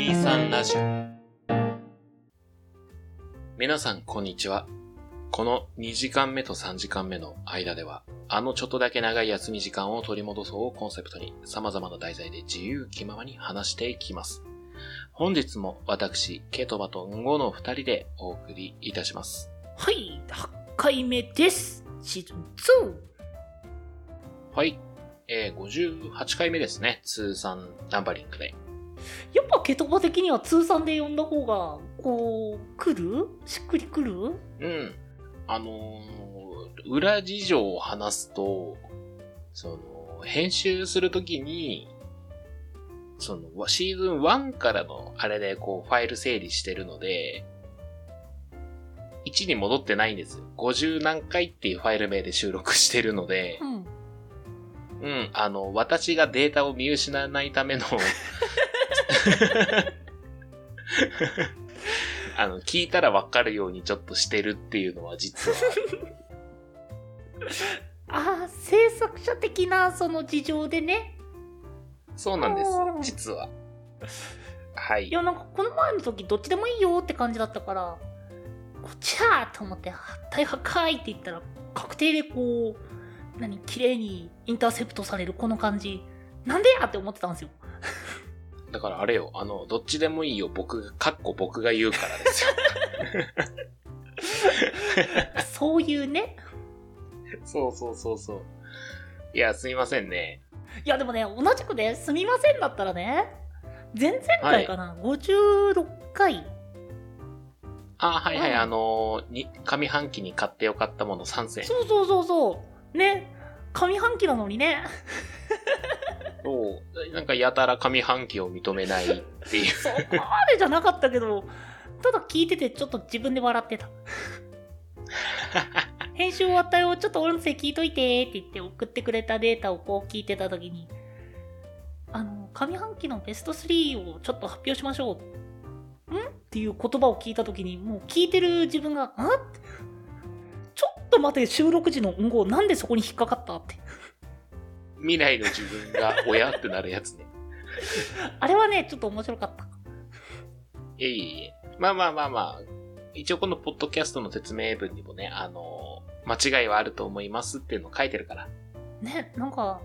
23ラジオ皆さんこんにちは。この2時間目と3時間目の間では、あのちょっとだけ長い休み時間を取り戻そうをコンセプトに様々な題材で自由気ままに話していきます。本日も私、ケトバとンゴの二人でお送りいたします。はい、8回目です。シーズンはい。えー、58回目ですね。通算ナンバリングで。2。やっぱケトバ的には通算で呼んだ方が、こう、来る？しっくりくる？うん。あのー裏事情を話すと、その、編集するときに、その、シーズン1からのあれでこう、ファイル整理してるので、1に戻ってないんですよ。50何回っていうファイル名で収録してるのでう、ん。うん、あの、私がデータを見失わないための、あの、聞いたらわかるようにちょっとしてるっていうのは実は、ああ、制作者的なその事情でね。そうなんですあー、実は。はいい。や、なんかこの前の時どっちでもいいよって感じだったから、こっちだと思って、大破壊って言ったら、確定でこう、何、綺麗にインターセプトされるこの感じ。なんでやって思ってたんですよ。だからあれよ、あの、どっちでもいいよ、僕が、かっこ僕が言うからですよ。そういうね。そうそうそうそう。いや、すいませんね。いやでもね、同じくね、すみませんだったらね、前々回かな、56回。あ、はいはい、うんあのーに、上半期に買ってよかったもの3選。そうそうそうそう。ね、上半期なのにね、そう。なんかやたら上半期を認めないっていう。そこまでじゃなかったけど、ただ聞いててちょっと自分で笑ってた。編集終わったよ、ちょっと音声聞いといてって言って送ってくれたデータをこう聞いてた時に、あの、上半期のベスト3をちょっと発表しましょう。ん？っていう言葉を聞いた時に、もう聞いてる自分が、んちょっと待て、収録時の音号、なんでそこに引っかかったって。未来の自分が親ってなるやつね。あれはね、ちょっと面白かった。いえいえいえ。まあまあまあまあ。一応このポッドキャストの説明文にもね、あのー間違いはあると思いますっていうのを書いてるから。ね、なんか、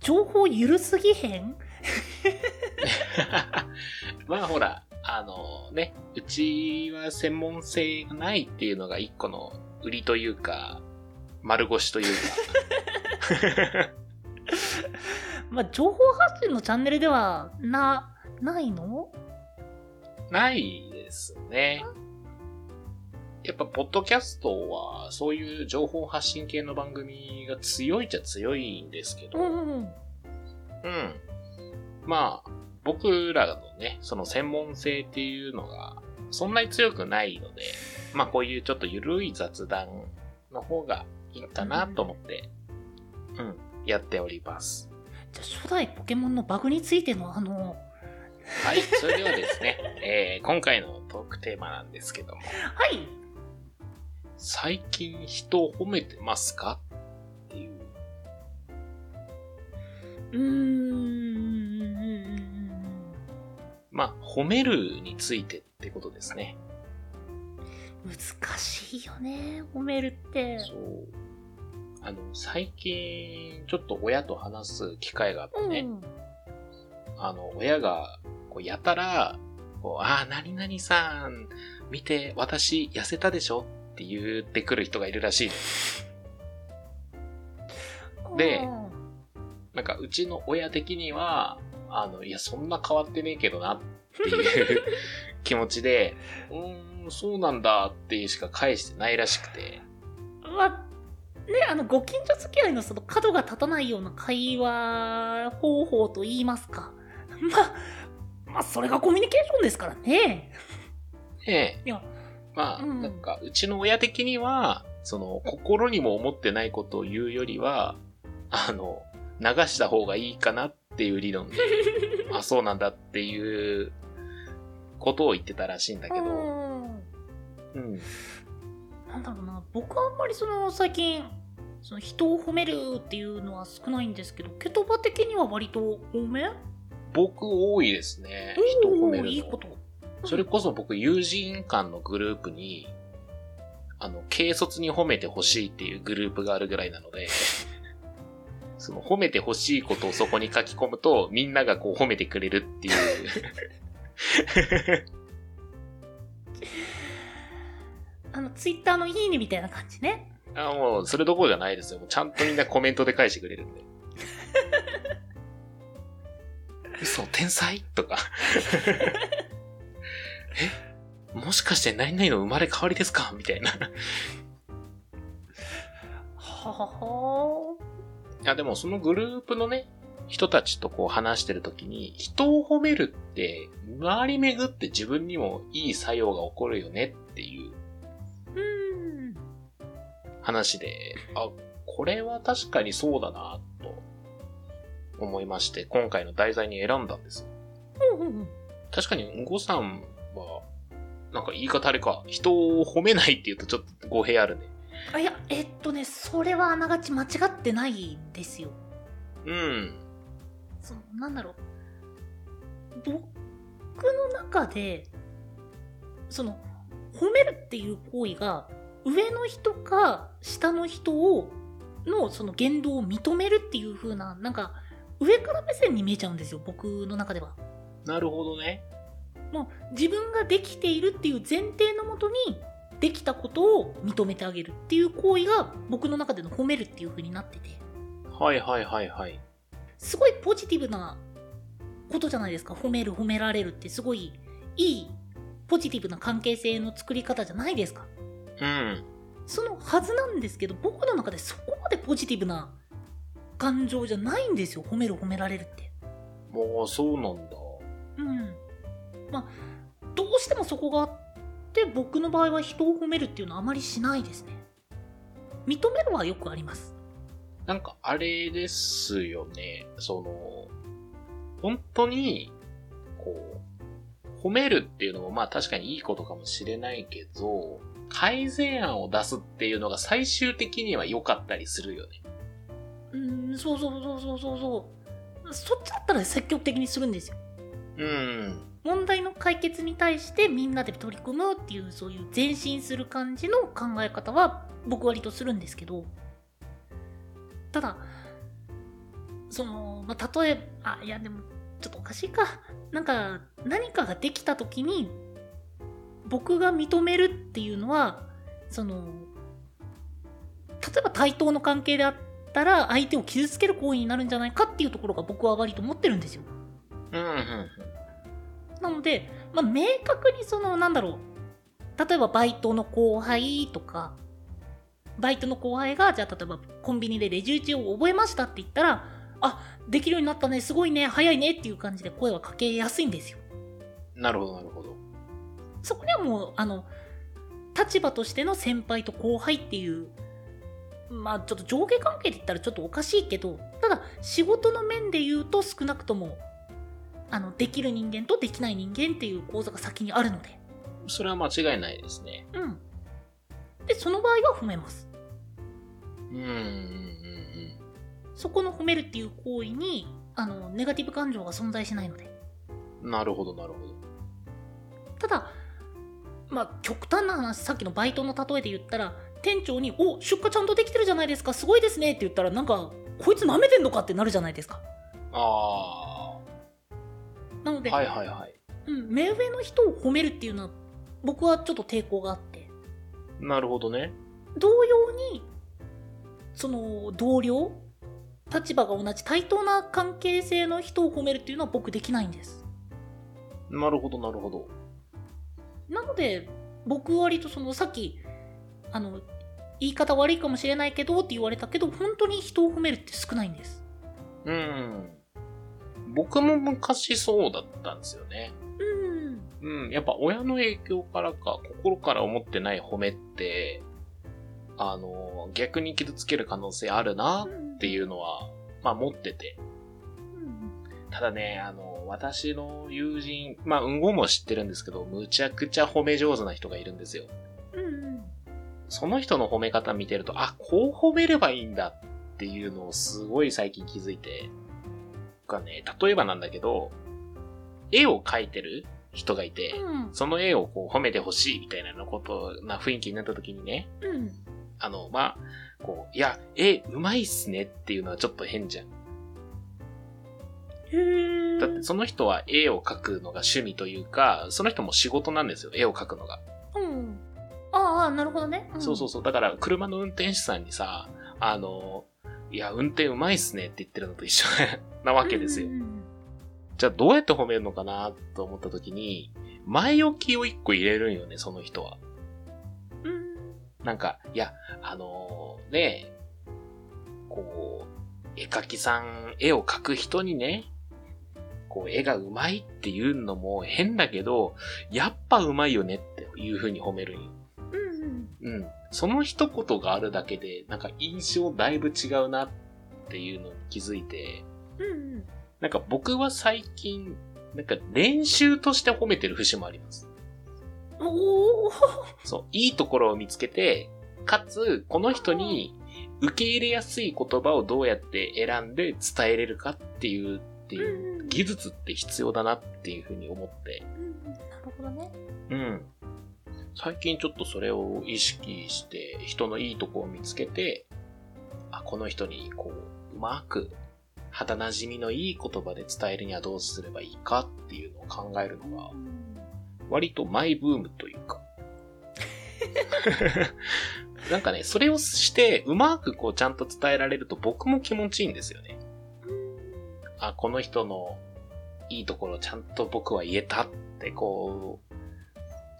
情報ゆるすぎへん？まあほら、あのね、うちは専門性がないっていうのが一個の売りというか、丸腰というか。まあ、情報発信のチャンネルでは、な、ないの？ないですね。やっぱ、ポッドキャストは、そういう情報発信系の番組が強いっちゃ強いんですけど、うんうんうん。うん。まあ、僕らのね、その専門性っていうのが、そんなに強くないので、まあこういうちょっと緩い雑談の方がいいかなと思って、うん、やっております。じゃあ、初代ポケモンのバグについてのあの、はい、それではですね、えー今回のトークテーマなんですけども、はい。最近人を褒めてますか？っていう。うーん。まあ、褒めるについてってことですね。難しいよね、褒めるって。そう。あの、最近、ちょっと親と話す機会があってね、うん。あの、親が、こう、やたら、こう、ああ、何々さん、見て、私、痩せたでしょって言ってくる人がいるらしい。でうんなんか、うちの親的には、あの、いや、そんな変わってねえけどなっていう気持ちで、うーん、そうなんだっていうしか返してないらしくて。まあ、ね、あの、ご近所付き合いのその角が立たないような会話方法と言いますか。まあ、まあ、それがコミュニケーションですからね。ええ。いや、まあ、うんなんか、うちの親的には、その、心にも思ってないことを言うよりは、あの、流した方がいいかなっていう理論で、あ、そうなんだっていうことを言ってたらしいんだけど、うんうん。なんだろうな、僕はあんまりその最近、その人を褒めるっていうのは少ないんですけど、ケトバ的には割と多め？僕多いですね。人を褒めるの。いいこと。それこそ僕、友人間のグループに、あの、軽率に褒めてほしいっていうグループがあるぐらいなので、その褒めてほしいことをそこに書き込むと、みんながこう褒めてくれるっていう。あの、ツイッターのいいねみたいな感じね。あもう、それどころじゃないですよ。ちゃんとみんなコメントで返してくれるんで。嘘、天才？とか。え？もしかして何々の生まれ変わりですか？みたいな。いははや、でもそのグループのね、人たちとこう話してるときに、人を褒めるって、周り巡って自分にもいい作用が起こるよねっていううん。話で、あ、これは確かにそうだな、と思いまして、今回の題材に選んだんですよ。確かに、んごさんは、なんか言い方あれか、人を褒めないって言うとちょっと語弊あるね。あ、いや、えっとね、それはあながち間違ってないんですよ。うん。その、なんだろう。僕の中で、その、褒めるっていう行為が、上の人か下の人を、のその言動を認めるっていう風な、なんか、上から目線に見えちゃうんですよ、僕の中では。なるほどね。もう自分ができているっていう前提のもとにできたことを認めてあげるっていう行為が僕の中での褒めるっていう風になっててはいはいはいはい。すごいポジティブなことじゃないですか褒める褒められるってすごいいいポジティブな関係性の作り方じゃないですかうん。そのはずなんですけど僕の中でそこまでポジティブな感情じゃないんですよ褒める褒められるってもうそうなんだ。うん。まあ、どうしてもそこがあって、僕の場合は人を褒めるっていうのはあまりしないですね。認めるはよくあります。なんかあれですよね。その、本当に、こう、褒めるっていうのもまあ確かにいいことかもしれないけど、改善案を出すっていうのが最終的には良かったりするよね。うーん、そうそうそうそうそうそう。そっちだったら積極的にするんですよ。うん。問題の解決に対してみんなで取り組むっていうそういう前進する感じの考え方は僕割とするんですけどただその、まあ、例えばあいやでもちょっとおかしいかなんか何かができた時に僕が認めるっていうのはその例えば対等の関係であったら相手を傷つける行為になるんじゃないかっていうところが僕は割と思ってるんですようん、うん、なので、まあ、明確にその、なんだろう。例えばバイトの後輩とか、バイトの後輩が、じゃあ例えばコンビニでレジ打ちを覚えましたって言ったら、あ、できるようになったね、すごいね、早いねっていう感じで声はかけやすいんですよ。なるほど、なるほど。そこにはもう、あの、立場としての先輩と後輩っていう、まあちょっと上下関係で言ったらちょっとおかしいけど、ただ仕事の面で言うと少なくとも、あの、できる人間とできない人間っていう構造が先にあるので、それは間違いないですね。うん。で、その場合は褒めます。うん、うん、うん、そこの褒めるっていう行為に、あの、ネガティブ感情が存在しないので。うん。なるほど、なるほど。ただ、まあ、極端な話、さっきのバイトの例えで言ったら、店長に、お、出荷ちゃんとできてるじゃないですか、すごいですねって言ったら、なんか、こいつ舐めてんのか？ってなるじゃないですか。あなので、あ。はいはいはい。うん、目上の人を褒めるっていうのは、僕はちょっと抵抗があって。なるほどね。同様に、その、同僚立場が同じ対等な関係性の人を褒めるっていうのは僕できないんです。なるほど、なるほど。なので、僕割とそのさっき、あの、言い方悪いかもしれないけどって言われたけど、本当に人を褒めるって少ないんです。うん。僕も昔そうだったんですよね。うん。うん。やっぱ親の影響からか、心から思ってない褒めって、あの、逆に傷つける可能性あるなっていうのは、まあ持ってて。うん。ただね、あの、私の友人、まあ、うんごも知ってるんですけど、むちゃくちゃ褒め上手な人がいるんですよ。うん。うん。その人の褒め方見てると、あ、こう褒めればいいんだっていうのをすごい最近気づいて、がね、例えばなんだけど、絵を描いてる人がいて、うん。その絵をこう褒めてほしいみたいなのことな雰囲気になった時にね、うん。あの、まあ、こう、いや、絵うまいっすねっていうのはちょっと変じゃん。へー。だってその人は絵を描くのが趣味というか、その人も仕事なんですよ、絵を描くのが。うん。ああ、なるほどね。んそうそうそう。だから、車の運転手さんにさ、あの、いや、運転うまいっすねって言ってるのと一緒なわけですようん。うんじゃあ、どうやって褒めるのかなと思った時に、前置きを一個入れるんよね、その人は。うん。うんなんか、いや、あのね、こう、絵描きさん、絵を描く人にね、こう、絵がうまいっていうのも変だけど、やっぱうまいよねっていう風に褒めるんよ。うんうん。その一言があるだけで、なんか印象だいぶ違うなっていうのに気づいて、うん。うん。なんか僕は最近、なんか練習として褒めてる節もあります。おお。そう、いいところを見つけて、かつ、この人に受け入れやすい言葉をどうやって選んで伝えれるかっていう、っていう、技術って必要だなっていうふうに思って、うん。なるほどね。うん。最近ちょっとそれを意識して、人のいいとこを見つけて、あ、この人にこう、うまく、肌馴染みのいい言葉で伝えるにはどうすればいいかっていうのを考えるのが、割とマイブームというか。なんかね、それをして、うまくこうちゃんと伝えられると僕も気持ちいいんですよね。あ、この人のいいところちゃんと僕は言えたってこう、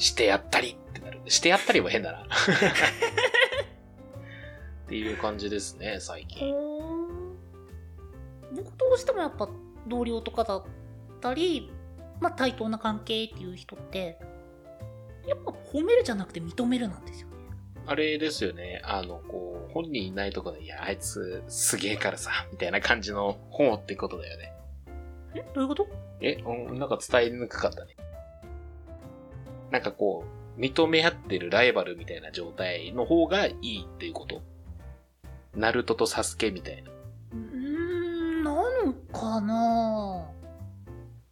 してやったりってなる。してやったりも変だな。っていう感じですね、最近。僕どうしてもやっぱ同僚とかだったり、まあ対等な関係っていう人って、やっぱ褒めるじゃなくて認めるなんですよね。あれですよね。あの、こう、本人いないとこで、いや、あいつすげえからさ、みたいな感じの本ってことだよね。えどういうこと？え、うんなんか伝えにくかったね。なんかこう、認め合ってるライバルみたいな状態の方がいいっていうことナルトとサスケみたいな。うーん、なのかな？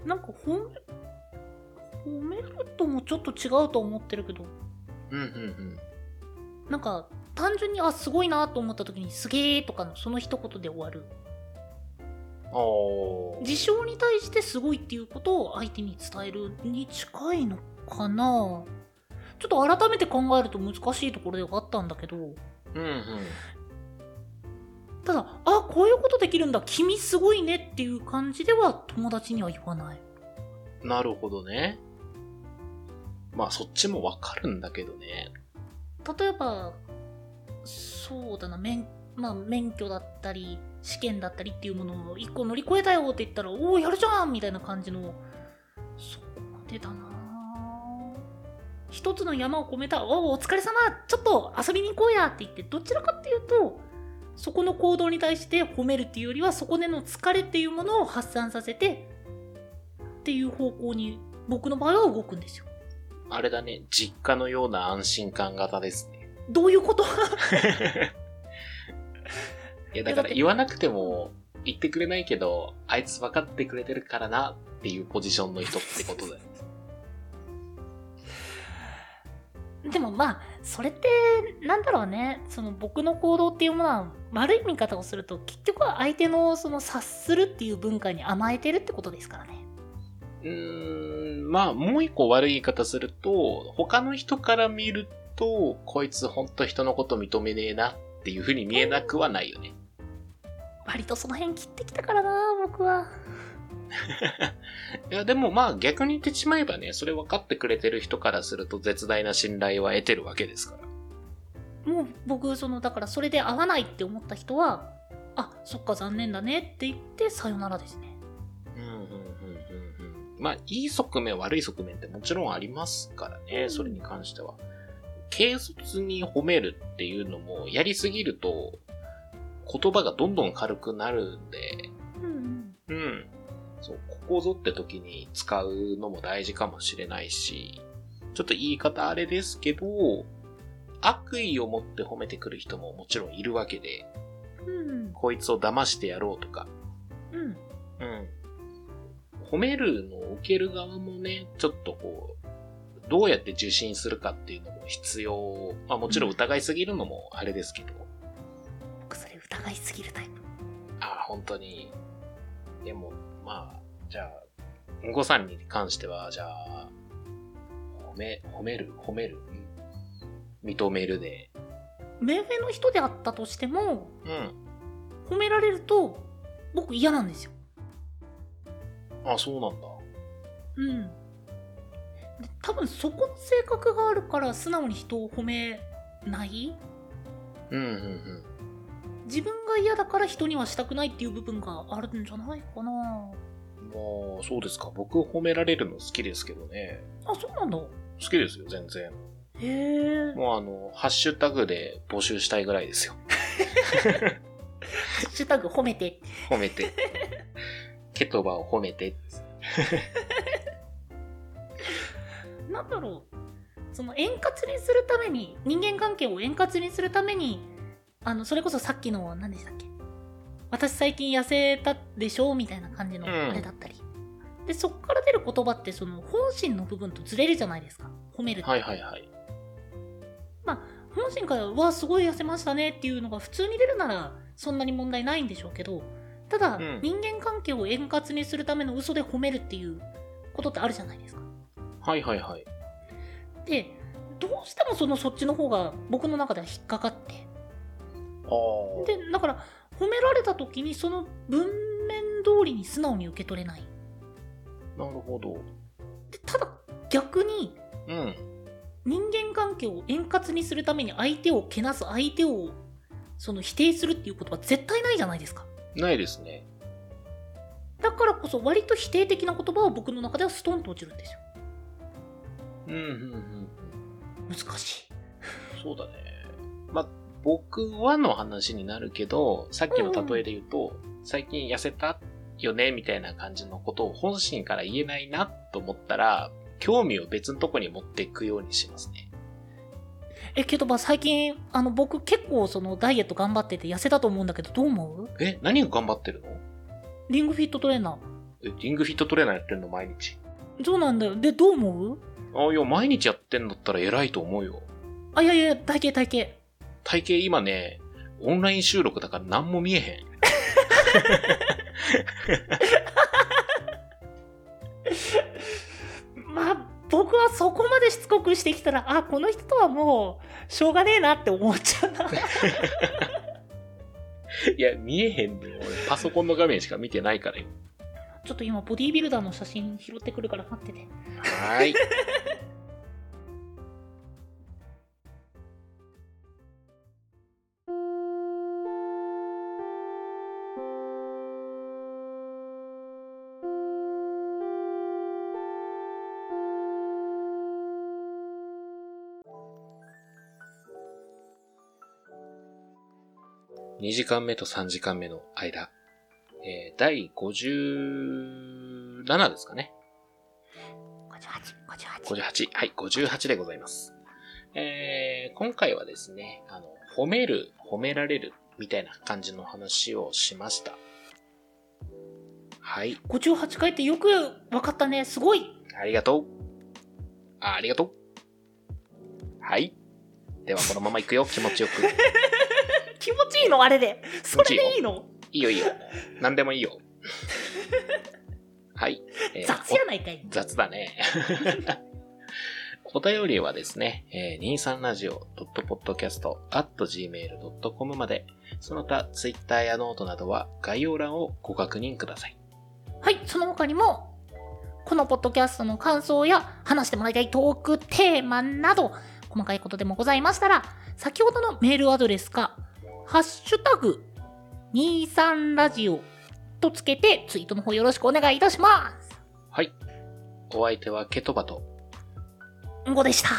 なんか褒め、褒めるともちょっと違うと思ってるけど、うんうんなんか単純にあ、すごいなと思った時にすげーとかのその一言で終わる。事象に対してすごいっていうことを相手に伝えるに近いのかなちょっと改めて考えると難しいところではあったんだけど、うんうん。ただ、あ、こういうことできるんだ、君すごいねっていう感じでは友達には言わない。なるほどね。まあそっちもわかるんだけどね。例えば、そうだな、免、まあ、免許だったり、試験だったりっていうものを一個乗り越えたよって言ったら、おお、やるじゃんみたいな感じの、そこまでだな一つの山を込めた、おお、お疲れ様ちょっと遊びに行こうやって言って、どちらかっていうと、そこの行動に対して褒めるっていうよりは、そこでの疲れっていうものを発散させて、っていう方向に、僕の場合は動くんですよ。あれだね、実家のような安心感型ですね。どういうこと？いや、だから言わなくても言ってくれないけど、あいつ分かってくれてるからなっていうポジションの人ってことだよ。でもまあ、それって、なんだろうね、その僕の行動っていうものは、悪い見方をすると、結局は相手のその察するっていう文化に甘えてるってことですからね。うーん、まあ、もう一個悪い言い方すると、他の人から見ると、こいつほんと人のこと認めねえなっていう風に見えなくはないよね。割とその辺切ってきたからな、僕は。いや、でもまあ逆に言ってしまえばね、それ分かってくれてる人からすると絶大な信頼は得てるわけですから。もう僕、その、だからそれで合わないって思った人は、あ、そっか残念だねって言って、さよならですね。まあ、いい側面、悪い側面ってもちろんありますからね、それに関しては。軽率に褒めるっていうのも、やりすぎると、言葉がどんどん軽くなるんで、うんうん。うん。そう、ここぞって時に使うのも大事かもしれないし、ちょっと言い方あれですけど、悪意を持って褒めてくる人ももちろんいるわけで、うんこいつを騙してやろうとか。褒めるのを受ける側もね、ちょっとこう、どうやって受信するかっていうのも必要。まあもちろん疑いすぎるのもあれですけど。僕それ疑いすぎるタイプ。ああ、本当に。でも、まあ、じゃあ、うんこさんに関しては、じゃあ、褒め、褒める、褒める、うん認めるで。目上の人であったとしても、うん。褒められると、僕嫌なんですよ。あ、そうなんだ。うん。で多分そこの性格があるから素直に人を褒めない？うん、うん、うん。自分が嫌だから人にはしたくないっていう部分があるんじゃないかなまあ、そうですか。僕褒められるの好きですけどね。あ、そうなんだ。好きですよ、全然。へえ。もうあの、ハッシュタグで募集したいぐらいですよ。ハッシュタグ褒めて。褒めて。ケトバを褒めて。なんだろう。その円滑にするために、人間関係を円滑にするために、あの、それこそさっきの、何でしたっけ？私最近痩せたでしょ？みたいな感じのうんあれだったり。で、そっから出る言葉って、その、本心の部分とずれるじゃないですか？褒めるって。はいはいはい。本心から、うわ、すごい痩せましたねっていうのが普通に出るなら、そんなに問題ないんでしょうけど、ただ、うん人間関係を円滑にするための嘘で褒めるっていうことってあるじゃないですか。はいはいはい。で、どうしてもそのそっちの方が僕の中では引っかかって。ああ。で、だから、褒められた時にその文面通りに素直に受け取れない。なるほど。でただ、逆に、うん。人間関係を円滑にするために相手をけなす相手をその否定するっていうことは絶対ないじゃないですかないですね。だからこそ割と否定的な言葉は僕の中ではストンと落ちるんですようん、うん、うん。難しいそうだね。まあ、僕はの話になるけど、さっきの例えで言うと、最近痩せたよねみたいな感じのことを本心から言えないなと思ったら、興味を別のとこに持っていくようにしますね。えけどまあ最近あの僕結構そのダイエット頑張ってて痩せたと思うんだけどどう思う？え、何が頑張ってるの？リングフィットトレーナえ、リングフィットトレーナーやってんの毎日？ーそうなんだよでどう思う？あ、いや、毎日やってんだったら偉いと思うよ。あいやいや体型体型体型今ね、オンライン収録だから何も見えへん。まあ僕はそこまでしつこくしてきたらあこの人とはもうしょうがねえなって思っちゃうな いや、見えへんねん。俺、パソコンの画面しか見てないからよ。ちょっと今ボディービルダーの写真拾ってくるから待っててはーい。時間目と3時間目の間、えー、第57ですかね。58 58 58。はい、58でございます。えー、今回はですね、あの、褒める、褒められる、みたいな感じの話をしました。はい、58回ってよく分かったねすごいありがとう。あありがとう。はい。では、このまま行くよ、気持ちよく。気持ちいいのあれでそれでいいの？いいよいいよ。何でもいいよ。はい。えー雑やないかい雑だね。お便りはですね、えー、23radio.podcast.gmail.com まで、その他、Twitter やノートなどは概要欄をご確認ください。はいその他にもこのポッドキャストの感想や話してもらいたいトークテーマなど細かいことでもございましたら先ほどのメールアドレスかハッシュタグ23ラジオとつけてツイートの方よろしくお願いいたします。はい。お相手はケトバと、んごでした